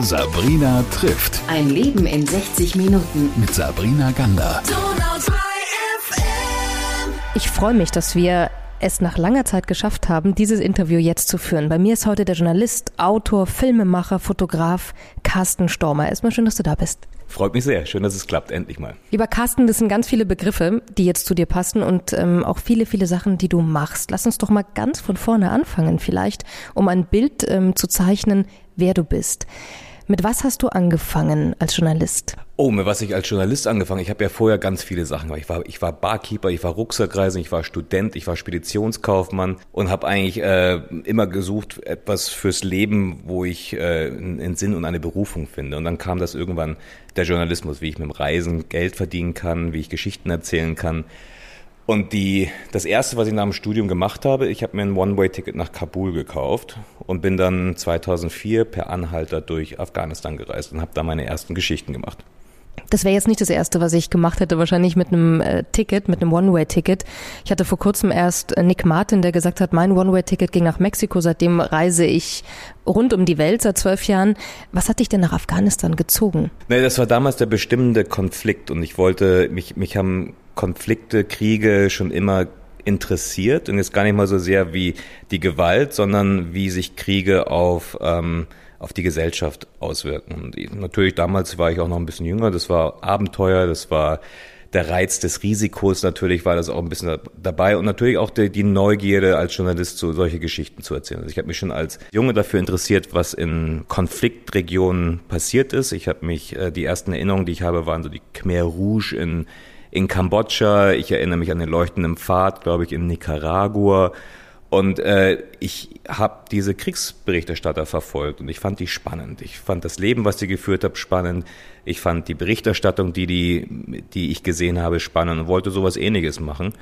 Sabrina trifft. Ein Leben in 60 Minuten. Mit Sabrina Gander. Ich freue mich, dass wir es nach langer Zeit geschafft haben, dieses Interview jetzt zu führen. Bei mir ist heute der Journalist, Autor, Filmemacher, Fotograf Carsten Stormer. Erstmal schön, dass du da bist. Freut mich sehr. Schön, dass es klappt. Endlich mal. Lieber Carsten, das sind ganz viele Begriffe, die jetzt zu dir passen und ähm, auch viele, viele Sachen, die du machst. Lass uns doch mal ganz von vorne anfangen vielleicht, um ein Bild ähm, zu zeichnen, wer du bist. Mit was hast du angefangen als Journalist? Oh, mit was ich als Journalist angefangen? Ich habe ja vorher ganz viele Sachen gemacht. Ich war, ich war Barkeeper, ich war Rucksackreisender, ich war Student, ich war Speditionskaufmann und habe eigentlich äh, immer gesucht etwas fürs Leben, wo ich äh, einen Sinn und eine Berufung finde. Und dann kam das irgendwann der Journalismus, wie ich mit dem Reisen Geld verdienen kann, wie ich Geschichten erzählen kann. Und die, das erste, was ich nach dem Studium gemacht habe, ich habe mir ein One-Way-Ticket nach Kabul gekauft und bin dann 2004 per Anhalter durch Afghanistan gereist und habe da meine ersten Geschichten gemacht. Das wäre jetzt nicht das erste, was ich gemacht hätte, wahrscheinlich mit einem äh, Ticket, mit einem One-Way-Ticket. Ich hatte vor kurzem erst äh, Nick Martin, der gesagt hat, mein One-Way-Ticket ging nach Mexiko. Seitdem reise ich rund um die Welt seit zwölf Jahren. Was hat dich denn nach Afghanistan gezogen? Nee, das war damals der bestimmende Konflikt und ich wollte, mich, mich haben Konflikte, Kriege schon immer interessiert und jetzt gar nicht mal so sehr wie die Gewalt, sondern wie sich Kriege auf ähm, auf die Gesellschaft auswirken. Und natürlich damals war ich auch noch ein bisschen jünger, das war Abenteuer, das war der Reiz des Risikos natürlich war das auch ein bisschen dabei und natürlich auch die, die Neugierde als Journalist so solche Geschichten zu erzählen. Also ich habe mich schon als Junge dafür interessiert, was in Konfliktregionen passiert ist. Ich habe mich äh, die ersten Erinnerungen, die ich habe, waren so die Khmer Rouge in in Kambodscha. Ich erinnere mich an den leuchtenden Pfad, glaube ich, in Nicaragua. Und äh, ich habe diese Kriegsberichterstatter verfolgt und ich fand die spannend. Ich fand das Leben, was sie geführt haben, spannend. Ich fand die Berichterstattung, die, die, die ich gesehen habe, spannend und wollte sowas ähnliches machen.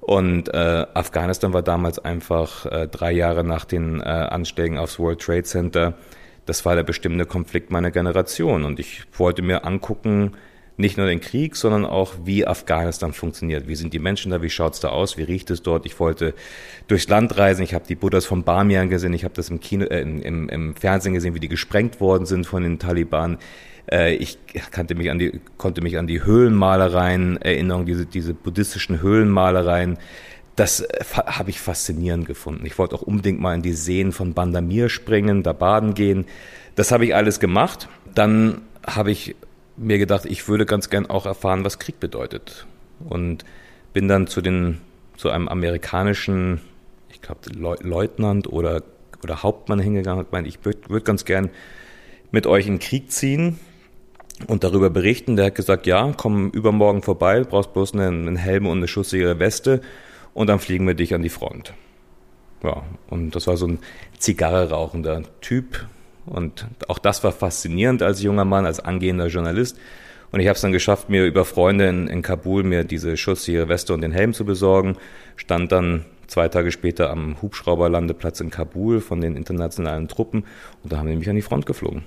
Und äh, Afghanistan war damals einfach äh, drei Jahre nach den äh, Anschlägen aufs World Trade Center. Das war der bestimmte Konflikt meiner Generation. Und ich wollte mir angucken, nicht nur den Krieg, sondern auch, wie Afghanistan funktioniert. Wie sind die Menschen da? Wie schaut's da aus? Wie riecht es dort? Ich wollte durchs Land reisen. Ich habe die Buddhas von Bamiyan gesehen. Ich habe das im, Kino, äh, im, im Fernsehen gesehen, wie die gesprengt worden sind von den Taliban. Äh, ich kannte mich an die, konnte mich an die Höhlenmalereien erinnern, diese, diese buddhistischen Höhlenmalereien. Das äh, habe ich faszinierend gefunden. Ich wollte auch unbedingt mal in die Seen von Bandamir springen, da baden gehen. Das habe ich alles gemacht. Dann habe ich mir gedacht, ich würde ganz gern auch erfahren, was Krieg bedeutet. Und bin dann zu den, zu einem amerikanischen, ich glaube, Leutnant oder, oder Hauptmann hingegangen und gemeint, ich würde würd ganz gern mit euch in den Krieg ziehen und darüber berichten. Der hat gesagt, ja, komm übermorgen vorbei, brauchst bloß einen, einen Helm und eine schusssichere Weste und dann fliegen wir dich an die Front. Ja, und das war so ein Zigarre rauchender Typ, und auch das war faszinierend als junger Mann, als angehender Journalist. Und ich habe es dann geschafft, mir über Freunde in, in Kabul mir diese schusssichere Weste und den Helm zu besorgen. Stand dann zwei Tage später am Hubschrauberlandeplatz in Kabul von den internationalen Truppen und da haben die mich an die Front geflogen.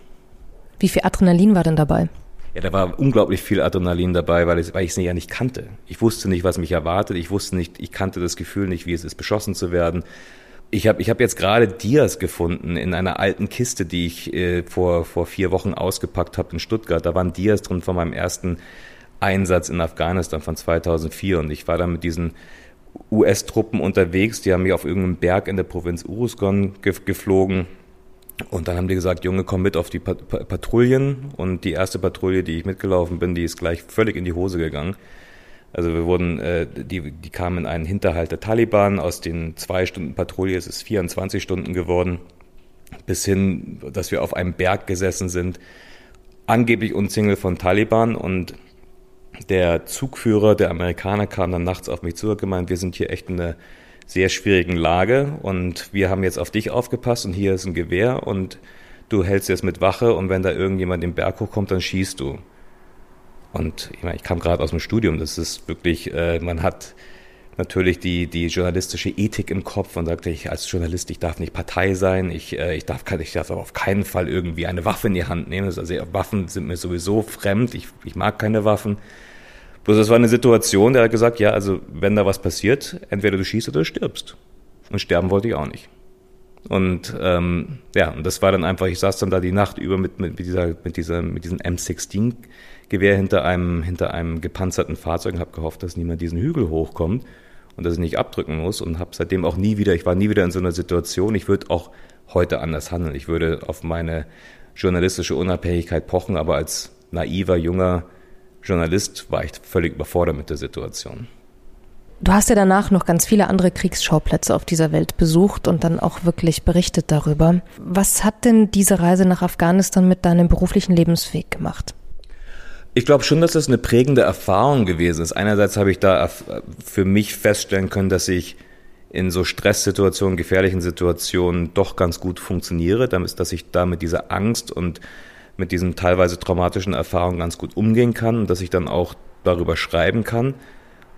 Wie viel Adrenalin war denn dabei? Ja, da war unglaublich viel Adrenalin dabei, weil ich, weil ich es ja nicht kannte. Ich wusste nicht, was mich erwartet. Ich wusste nicht, ich kannte das Gefühl nicht, wie es ist, beschossen zu werden. Ich habe ich hab jetzt gerade Dias gefunden in einer alten Kiste, die ich äh, vor, vor vier Wochen ausgepackt habe in Stuttgart. Da waren Dias drin von meinem ersten Einsatz in Afghanistan von 2004 und ich war da mit diesen US-Truppen unterwegs. Die haben mich auf irgendeinem Berg in der Provinz Uruzgan ge geflogen. Und dann haben die gesagt, Junge, komm mit auf die Pat Patrouillen. Und die erste Patrouille, die ich mitgelaufen bin, die ist gleich völlig in die Hose gegangen. Also wir wurden, äh, die, die kamen in einen Hinterhalt der Taliban, aus den zwei Stunden Patrouille es ist 24 Stunden geworden, bis hin, dass wir auf einem Berg gesessen sind, angeblich umzingelt von Taliban und der Zugführer, der Amerikaner, kam dann nachts auf mich zu und gemeint, wir sind hier echt in einer sehr schwierigen Lage und wir haben jetzt auf dich aufgepasst und hier ist ein Gewehr und du hältst jetzt mit Wache und wenn da irgendjemand den Berg hochkommt, dann schießt du. Und ich, meine, ich kam gerade aus dem Studium, das ist wirklich, äh, man hat natürlich die, die journalistische Ethik im Kopf und sagte, ich als Journalist, ich darf nicht Partei sein, ich, äh, ich, darf, ich darf auf keinen Fall irgendwie eine Waffe in die Hand nehmen. Also Waffen sind mir sowieso fremd, ich, ich mag keine Waffen. Bloß es war eine Situation, der hat gesagt, ja, also wenn da was passiert, entweder du schießt oder du stirbst. Und sterben wollte ich auch nicht. Und ähm, ja, und das war dann einfach, ich saß dann da die Nacht über mit, mit, dieser, mit, dieser, mit diesem M16-Gewehr hinter einem, hinter einem gepanzerten Fahrzeug und habe gehofft, dass niemand diesen Hügel hochkommt und dass ich nicht abdrücken muss und habe seitdem auch nie wieder, ich war nie wieder in so einer Situation, ich würde auch heute anders handeln. Ich würde auf meine journalistische Unabhängigkeit pochen, aber als naiver, junger Journalist war ich völlig überfordert mit der Situation. Du hast ja danach noch ganz viele andere Kriegsschauplätze auf dieser Welt besucht und dann auch wirklich berichtet darüber. Was hat denn diese Reise nach Afghanistan mit deinem beruflichen Lebensweg gemacht? Ich glaube schon, dass das eine prägende Erfahrung gewesen ist. Einerseits habe ich da für mich feststellen können, dass ich in so Stresssituationen, gefährlichen Situationen doch ganz gut funktioniere, dass ich da mit dieser Angst und mit diesen teilweise traumatischen Erfahrungen ganz gut umgehen kann und dass ich dann auch darüber schreiben kann.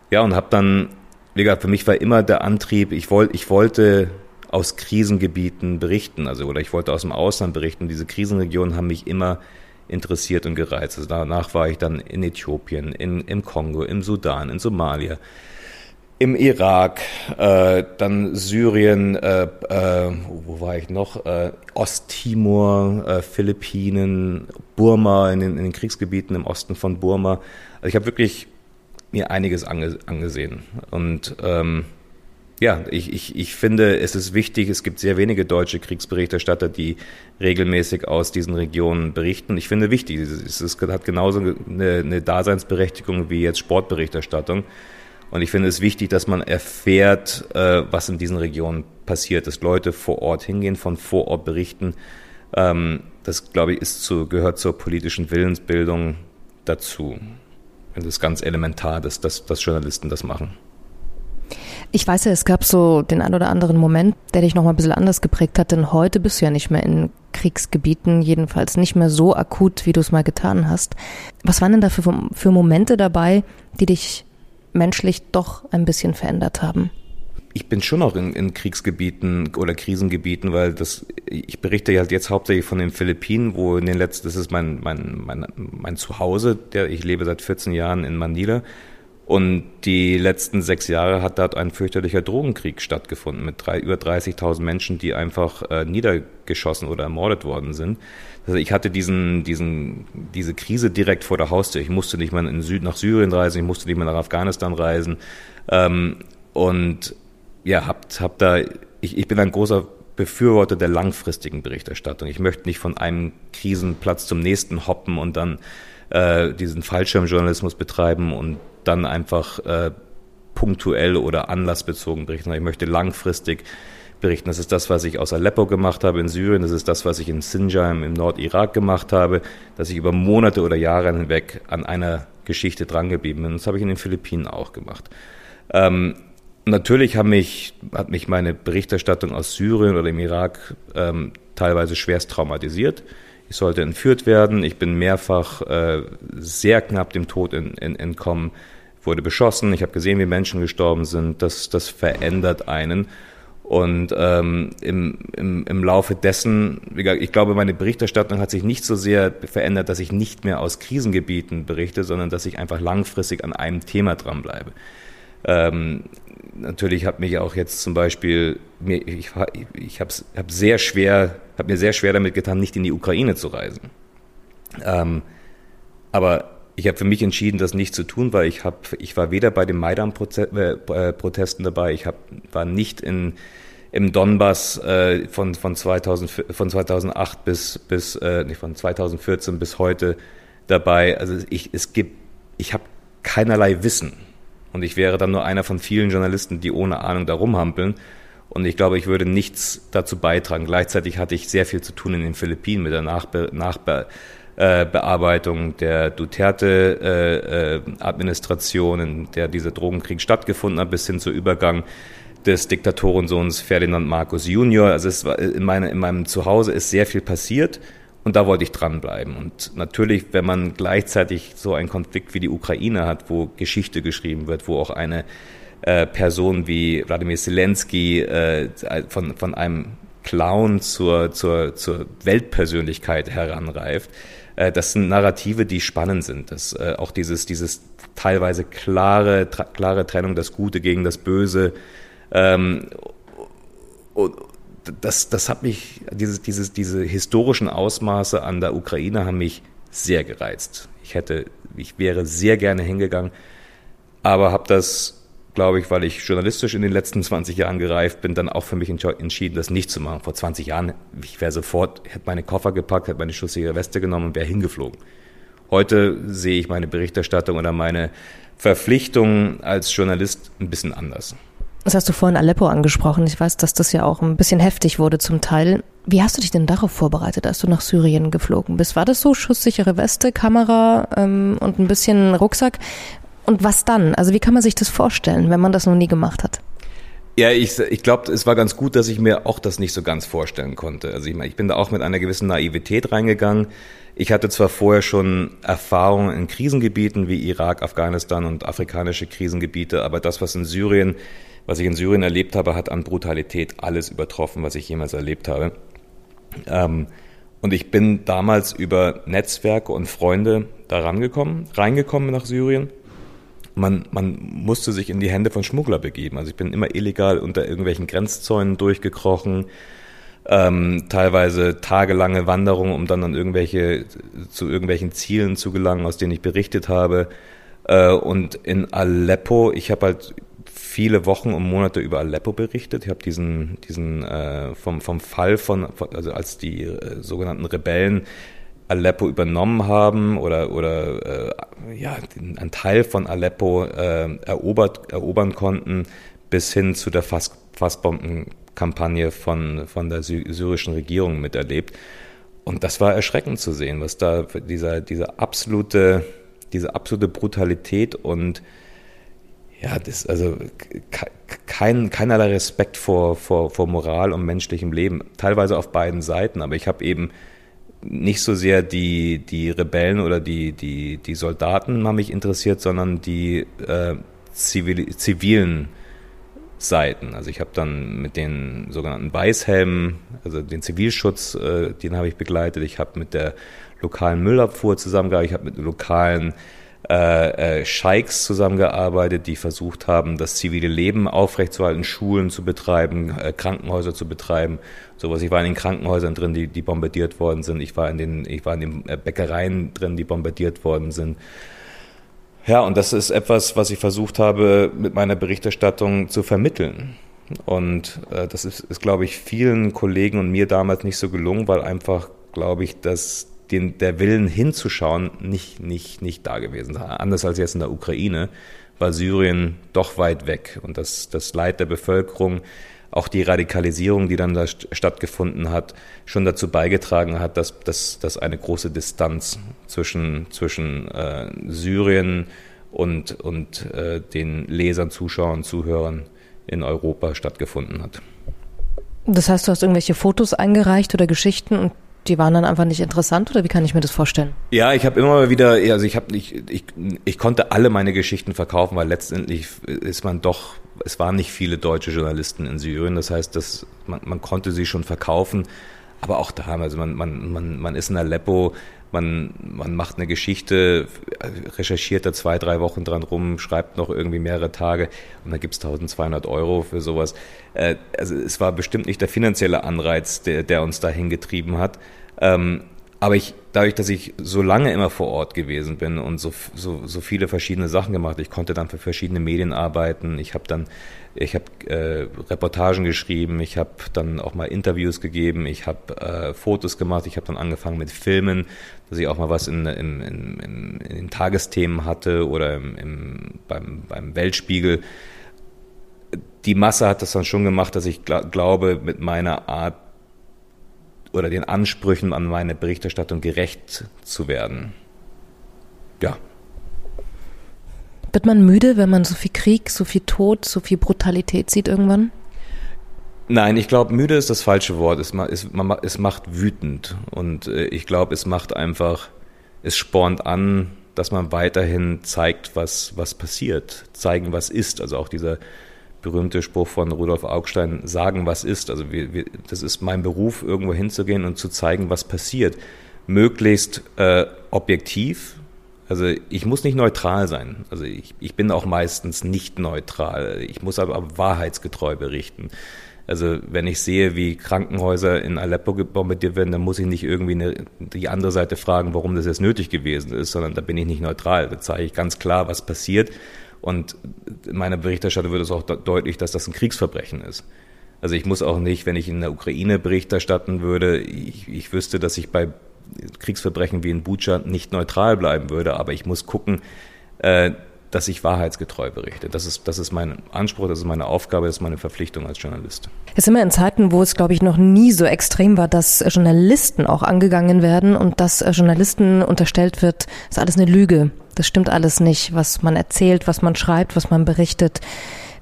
Ja, und habe dann, wie gesagt, für mich war immer der Antrieb, ich, wollte, ich wollte aus Krisengebieten berichten, also oder ich wollte aus dem Ausland berichten. Diese Krisenregionen haben mich immer interessiert und gereizt. Also danach war ich dann in Äthiopien, in, im Kongo, im Sudan, in Somalia, im Irak, äh, dann Syrien, äh, äh, wo war ich noch? Äh, Osttimor, äh, Philippinen, Burma, in den, in den Kriegsgebieten im Osten von Burma. Also ich habe wirklich mir einiges ange angesehen. Und ähm, ja, ich, ich, ich finde, es ist wichtig, es gibt sehr wenige deutsche Kriegsberichterstatter, die regelmäßig aus diesen Regionen berichten. Ich finde wichtig, es, es hat genauso eine, eine Daseinsberechtigung wie jetzt Sportberichterstattung. Und ich finde es wichtig, dass man erfährt, äh, was in diesen Regionen passiert, dass Leute vor Ort hingehen, von vor Ort berichten. Ähm, das, glaube ich, ist zu, gehört zur politischen Willensbildung dazu. Das ist ganz elementar, dass, dass, dass Journalisten das machen. Ich weiß ja, es gab so den ein oder anderen Moment, der dich noch mal ein bisschen anders geprägt hat, denn heute bist du ja nicht mehr in Kriegsgebieten, jedenfalls nicht mehr so akut, wie du es mal getan hast. Was waren denn da für, für Momente dabei, die dich menschlich doch ein bisschen verändert haben? ich bin schon noch in, in, Kriegsgebieten oder Krisengebieten, weil das, ich berichte halt jetzt hauptsächlich von den Philippinen, wo in den letzten, das ist mein, mein, mein, mein Zuhause, der, ich lebe seit 14 Jahren in Manila. Und die letzten sechs Jahre hat dort ein fürchterlicher Drogenkrieg stattgefunden mit drei, über 30.000 Menschen, die einfach äh, niedergeschossen oder ermordet worden sind. Also ich hatte diesen, diesen, diese Krise direkt vor der Haustür. Ich musste nicht mal in Süd, nach Syrien reisen, ich musste nicht mal nach Afghanistan reisen. Ähm, und ja, hab, hab da, ich, ich bin ein großer Befürworter der langfristigen Berichterstattung. Ich möchte nicht von einem Krisenplatz zum nächsten hoppen und dann äh, diesen Fallschirmjournalismus betreiben und dann einfach äh, punktuell oder anlassbezogen berichten. Ich möchte langfristig berichten. Das ist das, was ich aus Aleppo gemacht habe in Syrien. Das ist das, was ich in Sinjar im Nordirak gemacht habe, dass ich über Monate oder Jahre hinweg an einer Geschichte drangeblieben bin. Das habe ich in den Philippinen auch gemacht. Ähm, Natürlich mich, hat mich meine Berichterstattung aus Syrien oder im Irak ähm, teilweise schwerst traumatisiert. Ich sollte entführt werden. Ich bin mehrfach äh, sehr knapp dem Tod in, in, entkommen, wurde beschossen. Ich habe gesehen, wie Menschen gestorben sind. Das, das verändert einen. Und ähm, im, im, im Laufe dessen, ich glaube, meine Berichterstattung hat sich nicht so sehr verändert, dass ich nicht mehr aus Krisengebieten berichte, sondern dass ich einfach langfristig an einem Thema dranbleibe. Ähm, natürlich hat mich auch jetzt zum Beispiel, ich, ich habe hab sehr schwer, habe mir sehr schwer damit getan, nicht in die Ukraine zu reisen. Ähm, aber ich habe für mich entschieden, das nicht zu tun, weil ich habe, ich war weder bei den Maidan-Protesten äh, dabei, ich hab, war nicht in im Donbass äh, von von 2000 von 2008 bis bis äh, nicht von 2014 bis heute dabei. Also ich es gibt ich habe keinerlei Wissen und ich wäre dann nur einer von vielen Journalisten, die ohne Ahnung da rumhampeln. Und ich glaube, ich würde nichts dazu beitragen. Gleichzeitig hatte ich sehr viel zu tun in den Philippinen mit der Nachbe Nachbearbeitung äh, der Duterte-Administration, äh, der dieser Drogenkrieg stattgefunden hat, bis hin zu Übergang des Diktatorensohns Ferdinand Marcos Junior. Also es war in, meine, in meinem Zuhause ist sehr viel passiert und da wollte ich dranbleiben. Und natürlich, wenn man gleichzeitig so einen Konflikt wie die Ukraine hat, wo Geschichte geschrieben wird, wo auch eine äh, Person wie Wladimir Zelensky äh, von, von einem Clown zur, zur, zur Weltpersönlichkeit heranreift, äh, das sind Narrative, die spannend sind. Das, äh, auch dieses, dieses teilweise klare, klare Trennung, das Gute gegen das Böse. Ähm, und, das, das hat mich, dieses, dieses, diese historischen Ausmaße an der Ukraine haben mich sehr gereizt. Ich hätte, ich wäre sehr gerne hingegangen, aber habe das, glaube ich, weil ich journalistisch in den letzten 20 Jahren gereift bin, dann auch für mich entschieden, das nicht zu machen. Vor 20 Jahren, ich wäre sofort, hätte meine Koffer gepackt, hätte meine schusssichere Weste genommen und wäre hingeflogen. Heute sehe ich meine Berichterstattung oder meine Verpflichtung als Journalist ein bisschen anders. Das hast du vorhin Aleppo angesprochen. Ich weiß, dass das ja auch ein bisschen heftig wurde zum Teil. Wie hast du dich denn darauf vorbereitet, als du nach Syrien geflogen bist? War das so schusssichere Weste, Kamera ähm, und ein bisschen Rucksack? Und was dann? Also wie kann man sich das vorstellen, wenn man das noch nie gemacht hat? Ja, ich, ich glaube, es war ganz gut, dass ich mir auch das nicht so ganz vorstellen konnte. Also ich, meine, ich bin da auch mit einer gewissen Naivität reingegangen. Ich hatte zwar vorher schon Erfahrungen in Krisengebieten wie Irak, Afghanistan und afrikanische Krisengebiete, aber das, was in Syrien was ich in Syrien erlebt habe, hat an Brutalität alles übertroffen, was ich jemals erlebt habe. Ähm, und ich bin damals über Netzwerke und Freunde da rangekommen, reingekommen nach Syrien. Man, man musste sich in die Hände von Schmuggler begeben. Also ich bin immer illegal unter irgendwelchen Grenzzäunen durchgekrochen, ähm, teilweise tagelange Wanderungen, um dann an irgendwelche, zu irgendwelchen Zielen zu gelangen, aus denen ich berichtet habe. Äh, und in Aleppo, ich habe halt viele Wochen und Monate über Aleppo berichtet. Ich habe diesen, diesen äh, vom, vom Fall von, also als die äh, sogenannten Rebellen Aleppo übernommen haben oder, oder äh, ja, einen Teil von Aleppo äh, erobert, erobern konnten, bis hin zu der Fass, Fassbombenkampagne von, von der syrischen Regierung miterlebt. Und das war erschreckend zu sehen, was da dieser, dieser absolute, diese absolute Brutalität und ja, das also kein, keinerlei Respekt vor, vor, vor Moral und menschlichem Leben, teilweise auf beiden Seiten, aber ich habe eben nicht so sehr die, die Rebellen oder die, die, die Soldaten haben mich interessiert, sondern die äh, zivil, zivilen Seiten. Also ich habe dann mit den sogenannten Weißhelmen, also den Zivilschutz, äh, den habe ich begleitet. Ich habe mit der lokalen Müllabfuhr zusammengearbeitet, ich habe mit lokalen äh, äh, Scheiks zusammengearbeitet, die versucht haben, das zivile Leben aufrechtzuerhalten, Schulen zu betreiben, äh, Krankenhäuser zu betreiben. Sowas. Ich war in den Krankenhäusern drin, die, die bombardiert worden sind. Ich war in den, ich war in den äh, Bäckereien drin, die bombardiert worden sind. Ja, und das ist etwas, was ich versucht habe, mit meiner Berichterstattung zu vermitteln. Und äh, das ist, ist, glaube ich, vielen Kollegen und mir damals nicht so gelungen, weil einfach, glaube ich, dass den, der Willen hinzuschauen nicht, nicht, nicht da gewesen. Anders als jetzt in der Ukraine war Syrien doch weit weg. Und das, das Leid der Bevölkerung, auch die Radikalisierung, die dann da stattgefunden hat, schon dazu beigetragen hat, dass, dass, dass eine große Distanz zwischen, zwischen äh, Syrien und, und äh, den Lesern, Zuschauern, Zuhörern in Europa stattgefunden hat. Das heißt, du hast irgendwelche Fotos eingereicht oder Geschichten und die waren dann einfach nicht interessant oder wie kann ich mir das vorstellen? Ja, ich habe immer wieder, also ich habe ich, ich, ich konnte alle meine Geschichten verkaufen, weil letztendlich ist man doch, es waren nicht viele deutsche Journalisten in Syrien, das heißt, dass man, man konnte sie schon verkaufen, aber auch da, also man, man, man, man ist in Aleppo, man, man macht eine Geschichte, recherchiert da zwei, drei Wochen dran rum, schreibt noch irgendwie mehrere Tage und dann gibt's 1200 Euro für sowas. Äh, also es war bestimmt nicht der finanzielle Anreiz, der, der uns dahin getrieben hat. Ähm, aber ich, dadurch, dass ich so lange immer vor Ort gewesen bin und so, so, so viele verschiedene Sachen gemacht, ich konnte dann für verschiedene Medien arbeiten, ich habe dann, ich habe äh, Reportagen geschrieben, ich habe dann auch mal Interviews gegeben, ich habe äh, Fotos gemacht, ich habe dann angefangen mit Filmen, dass ich auch mal was in, in, in, in den Tagesthemen hatte oder im, im, beim, beim Weltspiegel. Die Masse hat das dann schon gemacht, dass ich gl glaube, mit meiner Art oder den Ansprüchen an meine Berichterstattung gerecht zu werden. Ja. Wird man müde, wenn man so viel Krieg, so viel Tod, so viel Brutalität sieht irgendwann? Nein, ich glaube, müde ist das falsche Wort. Es, es, es macht wütend. Und äh, ich glaube, es macht einfach, es spornt an, dass man weiterhin zeigt, was, was passiert, zeigen, was ist. Also auch dieser berühmte Spruch von Rudolf Augstein, sagen, was ist. Also wir, wir, das ist mein Beruf, irgendwo hinzugehen und zu zeigen, was passiert. Möglichst äh, objektiv. Also ich muss nicht neutral sein. Also ich, ich bin auch meistens nicht neutral. Ich muss aber wahrheitsgetreu berichten. Also wenn ich sehe, wie Krankenhäuser in Aleppo bombardiert werden, dann muss ich nicht irgendwie eine, die andere Seite fragen, warum das jetzt nötig gewesen ist, sondern da bin ich nicht neutral. Da zeige ich ganz klar, was passiert. Und in meiner Berichterstattung wird es auch deutlich, dass das ein Kriegsverbrechen ist. Also ich muss auch nicht, wenn ich in der Ukraine Bericht erstatten würde, ich, ich wüsste, dass ich bei Kriegsverbrechen wie in Bucha nicht neutral bleiben würde, aber ich muss gucken, äh, dass ich wahrheitsgetreu berichte. Das ist, das ist mein Anspruch, das ist meine Aufgabe, das ist meine Verpflichtung als Journalist. Jetzt sind wir in Zeiten, wo es, glaube ich, noch nie so extrem war, dass Journalisten auch angegangen werden und dass Journalisten unterstellt wird, ist alles eine Lüge. Das stimmt alles nicht, was man erzählt, was man schreibt, was man berichtet.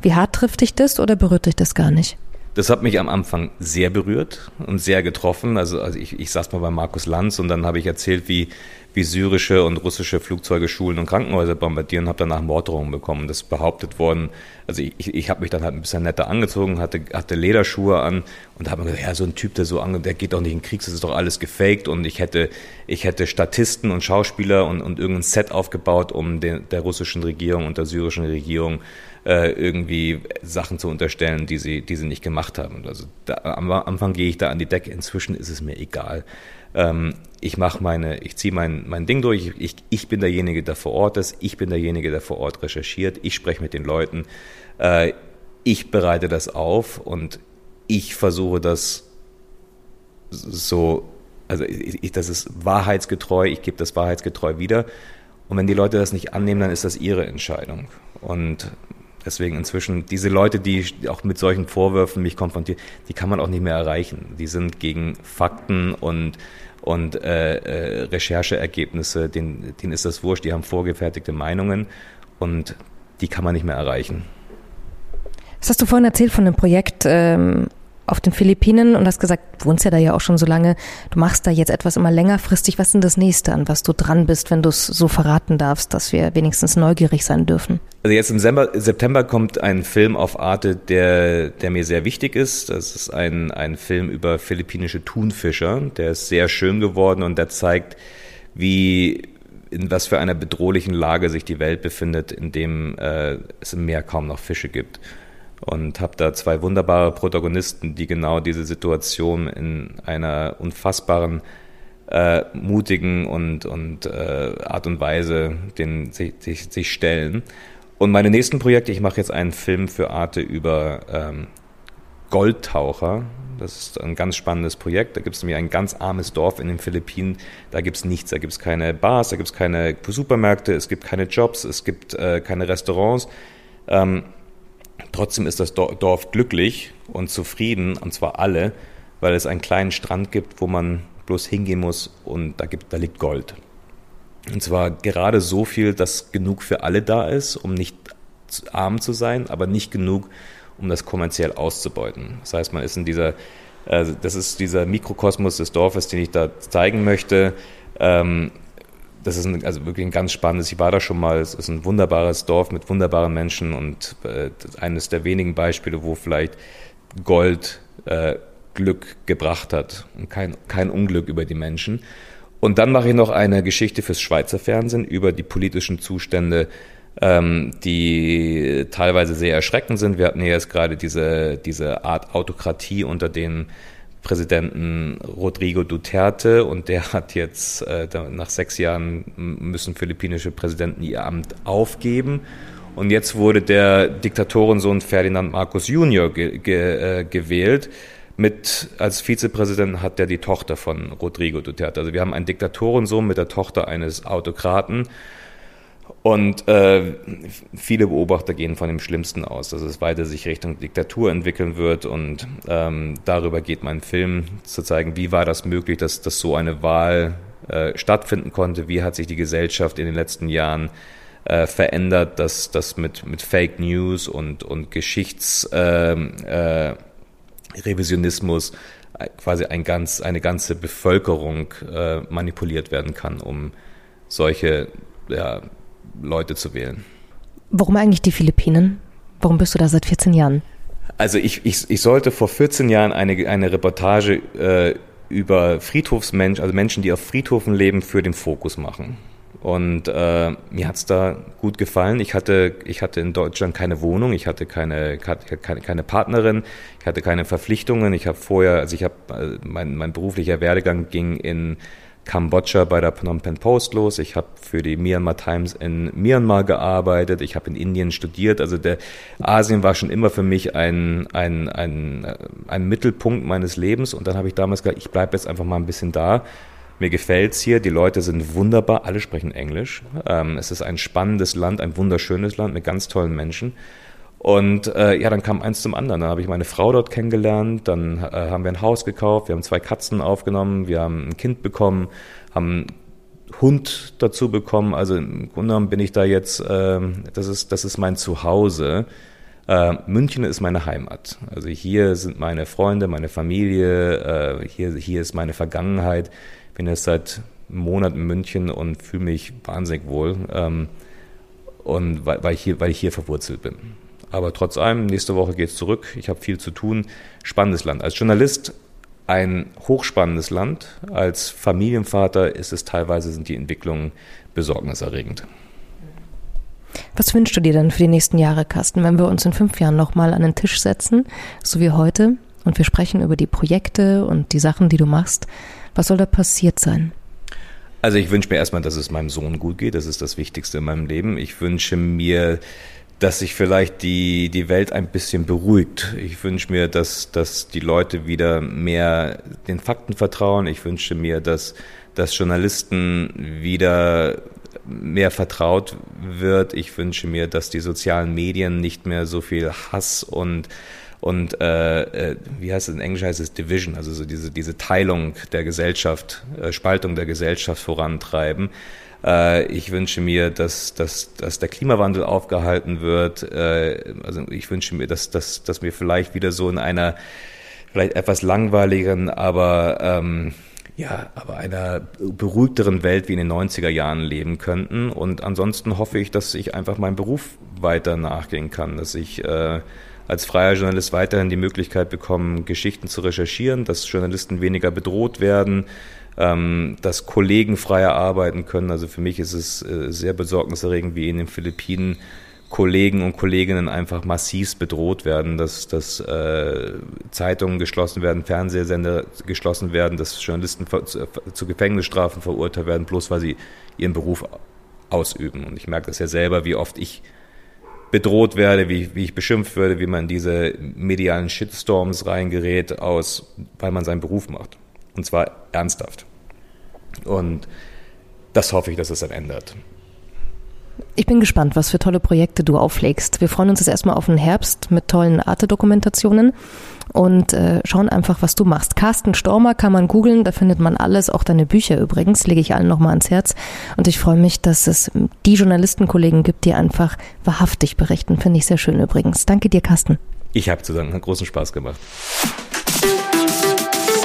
Wie hart trifft dich das oder berührt dich das gar nicht? Das hat mich am Anfang sehr berührt und sehr getroffen. Also, also ich, ich saß mal bei Markus Lanz und dann habe ich erzählt, wie, wie syrische und russische Flugzeuge Schulen und Krankenhäuser bombardieren, habe danach Morddrohungen bekommen. Das ist behauptet worden. Also ich, ich, ich habe mich dann halt ein bisschen netter angezogen, hatte, hatte Lederschuhe an und habe mir gesagt, ja, so ein Typ, der so an, der geht doch nicht in den Krieg, das ist doch alles gefaked und ich hätte, ich hätte Statisten und Schauspieler und, und irgendein Set aufgebaut, um den, der russischen Regierung und der syrischen Regierung äh, irgendwie Sachen zu unterstellen, die sie, die sie nicht gemacht haben. Also da, am Anfang gehe ich da an die Decke, inzwischen ist es mir egal. Ähm, ich mache meine, ich ziehe mein, mein Ding durch, ich, ich bin derjenige, der vor Ort ist, ich bin derjenige, der vor Ort recherchiert, ich spreche mit den Leuten, äh, ich bereite das auf und ich versuche das so, also ich, das ist wahrheitsgetreu, ich gebe das wahrheitsgetreu wieder. Und wenn die Leute das nicht annehmen, dann ist das ihre Entscheidung. Und Deswegen inzwischen diese Leute, die auch mit solchen Vorwürfen mich konfrontieren, die kann man auch nicht mehr erreichen. Die sind gegen Fakten und und äh, äh, Rechercheergebnisse, denen, denen ist das wurscht, die haben vorgefertigte Meinungen und die kann man nicht mehr erreichen. Was hast du vorhin erzählt von dem Projekt ähm, auf den Philippinen und hast gesagt, du wohnst ja da ja auch schon so lange, du machst da jetzt etwas immer längerfristig. Was ist denn das nächste, an was du dran bist, wenn du es so verraten darfst, dass wir wenigstens neugierig sein dürfen? Also jetzt im September kommt ein Film auf Arte, der, der mir sehr wichtig ist. Das ist ein, ein Film über philippinische Thunfischer. Der ist sehr schön geworden und der zeigt, wie in was für einer bedrohlichen Lage sich die Welt befindet, in dem äh, es im Meer kaum noch Fische gibt und habe da zwei wunderbare Protagonisten, die genau diese Situation in einer unfassbaren, äh, mutigen und, und äh, Art und Weise den, sich, sich, sich stellen. Und meine nächsten Projekte, ich mache jetzt einen Film für Arte über ähm, Goldtaucher. Das ist ein ganz spannendes Projekt. Da gibt es nämlich ein ganz armes Dorf in den Philippinen. Da gibt es nichts. Da gibt es keine Bars, da gibt es keine Supermärkte, es gibt keine Jobs, es gibt äh, keine Restaurants. Ähm, Trotzdem ist das Dorf glücklich und zufrieden, und zwar alle, weil es einen kleinen Strand gibt, wo man bloß hingehen muss und da, gibt, da liegt Gold. Und zwar gerade so viel, dass genug für alle da ist, um nicht arm zu sein, aber nicht genug, um das kommerziell auszubeuten. Das heißt, man ist in dieser, äh, das ist dieser Mikrokosmos des Dorfes, den ich da zeigen möchte. Ähm, das ist ein, also wirklich ein ganz spannendes, ich war da schon mal, es ist ein wunderbares Dorf mit wunderbaren Menschen und äh, eines der wenigen Beispiele, wo vielleicht Gold äh, Glück gebracht hat und kein, kein Unglück über die Menschen. Und dann mache ich noch eine Geschichte fürs Schweizer Fernsehen über die politischen Zustände, ähm, die teilweise sehr erschreckend sind. Wir hatten ja jetzt gerade diese, diese Art Autokratie unter den Präsidenten Rodrigo Duterte und der hat jetzt äh, nach sechs Jahren müssen philippinische Präsidenten ihr Amt aufgeben. Und jetzt wurde der Diktatorensohn Ferdinand Marcos Junior ge ge äh, gewählt. Mit, als Vizepräsident hat er die Tochter von Rodrigo Duterte. Also wir haben einen Diktatorensohn mit der Tochter eines Autokraten. Und äh, viele Beobachter gehen von dem Schlimmsten aus, dass es weiter sich Richtung Diktatur entwickeln wird. Und ähm, darüber geht mein Film, zu zeigen, wie war das möglich, dass, dass so eine Wahl äh, stattfinden konnte, wie hat sich die Gesellschaft in den letzten Jahren äh, verändert, dass das mit, mit Fake News und, und Geschichtsrevisionismus ähm, äh, quasi ein ganz, eine ganze Bevölkerung äh, manipuliert werden kann, um solche ja, Leute zu wählen. Warum eigentlich die Philippinen? Warum bist du da seit 14 Jahren? Also ich, ich, ich sollte vor 14 Jahren eine, eine Reportage äh, über Friedhofsmenschen, also Menschen, die auf Friedhofen leben, für den Fokus machen. Und äh, mir hat's da gut gefallen. Ich hatte, ich hatte in Deutschland keine Wohnung, ich hatte keine, keine, keine Partnerin, ich hatte keine Verpflichtungen. Ich habe vorher, also ich habe, äh, mein, mein beruflicher Werdegang ging in Kambodscha bei der Phnom Penh Post los. Ich habe für die Myanmar Times in Myanmar gearbeitet. Ich habe in Indien studiert. Also der Asien war schon immer für mich ein, ein, ein, ein Mittelpunkt meines Lebens. Und dann habe ich damals gesagt, ich bleibe jetzt einfach mal ein bisschen da. Mir gefällt's hier. Die Leute sind wunderbar. Alle sprechen Englisch. Ähm, es ist ein spannendes Land, ein wunderschönes Land mit ganz tollen Menschen. Und äh, ja, dann kam eins zum anderen. Dann habe ich meine Frau dort kennengelernt, dann äh, haben wir ein Haus gekauft, wir haben zwei Katzen aufgenommen, wir haben ein Kind bekommen, haben einen Hund dazu bekommen. Also im Grunde genommen bin ich da jetzt, äh, das, ist, das ist mein Zuhause. Äh, München ist meine Heimat. Also hier sind meine Freunde, meine Familie, äh, hier, hier ist meine Vergangenheit. Bin jetzt seit einem Monat in München und fühle mich wahnsinnig wohl. Ähm, und weil, weil, ich hier, weil ich hier verwurzelt bin. Aber trotz allem, nächste Woche geht es zurück. Ich habe viel zu tun. Spannendes Land. Als Journalist ein hochspannendes Land. Als Familienvater ist es teilweise sind die Entwicklungen besorgniserregend. Was wünschst du dir denn für die nächsten Jahre, Carsten, wenn wir uns in fünf Jahren nochmal an den Tisch setzen, so wie heute, und wir sprechen über die Projekte und die Sachen, die du machst? Was soll da passiert sein? Also ich wünsche mir erstmal, dass es meinem Sohn gut geht. Das ist das Wichtigste in meinem Leben. Ich wünsche mir, dass sich vielleicht die, die Welt ein bisschen beruhigt. Ich wünsche mir, dass, dass die Leute wieder mehr den Fakten vertrauen. Ich wünsche mir, dass, dass Journalisten wieder mehr vertraut wird. Ich wünsche mir, dass die sozialen Medien nicht mehr so viel Hass und und äh, äh, wie heißt es in Englisch heißt es Division, also so diese diese Teilung der Gesellschaft, äh, Spaltung der Gesellschaft vorantreiben. Äh, ich wünsche mir, dass, dass, dass der Klimawandel aufgehalten wird. Äh, also ich wünsche mir, dass, dass, dass wir vielleicht wieder so in einer vielleicht etwas langweiligen, aber ähm, ja, aber einer beruhigteren Welt wie in den 90er Jahren leben könnten. Und ansonsten hoffe ich, dass ich einfach meinem Beruf weiter nachgehen kann, dass ich äh, als freier Journalist weiterhin die Möglichkeit bekomme, Geschichten zu recherchieren, dass Journalisten weniger bedroht werden, ähm, dass Kollegen freier arbeiten können. Also für mich ist es äh, sehr besorgniserregend, wie in den Philippinen Kollegen und Kolleginnen einfach massiv bedroht werden, dass, dass äh, Zeitungen geschlossen werden, Fernsehsender geschlossen werden, dass Journalisten zu, zu Gefängnisstrafen verurteilt werden, bloß weil sie ihren Beruf ausüben. Und ich merke das ja selber, wie oft ich bedroht werde, wie, wie ich beschimpft werde, wie man in diese medialen Shitstorms reingerät, aus, weil man seinen Beruf macht. Und zwar ernsthaft. Und das hoffe ich, dass es dann ändert. Ich bin gespannt, was für tolle Projekte du auflegst. Wir freuen uns jetzt erstmal auf den Herbst mit tollen Arte-Dokumentationen und äh, schauen einfach, was du machst. Carsten Stormer kann man googeln, da findet man alles, auch deine Bücher übrigens, lege ich allen nochmal ans Herz. Und ich freue mich, dass es die Journalistenkollegen gibt, die einfach wahrhaftig berichten. Finde ich sehr schön übrigens. Danke dir, Carsten. Ich habe zu danken, hat großen Spaß gemacht.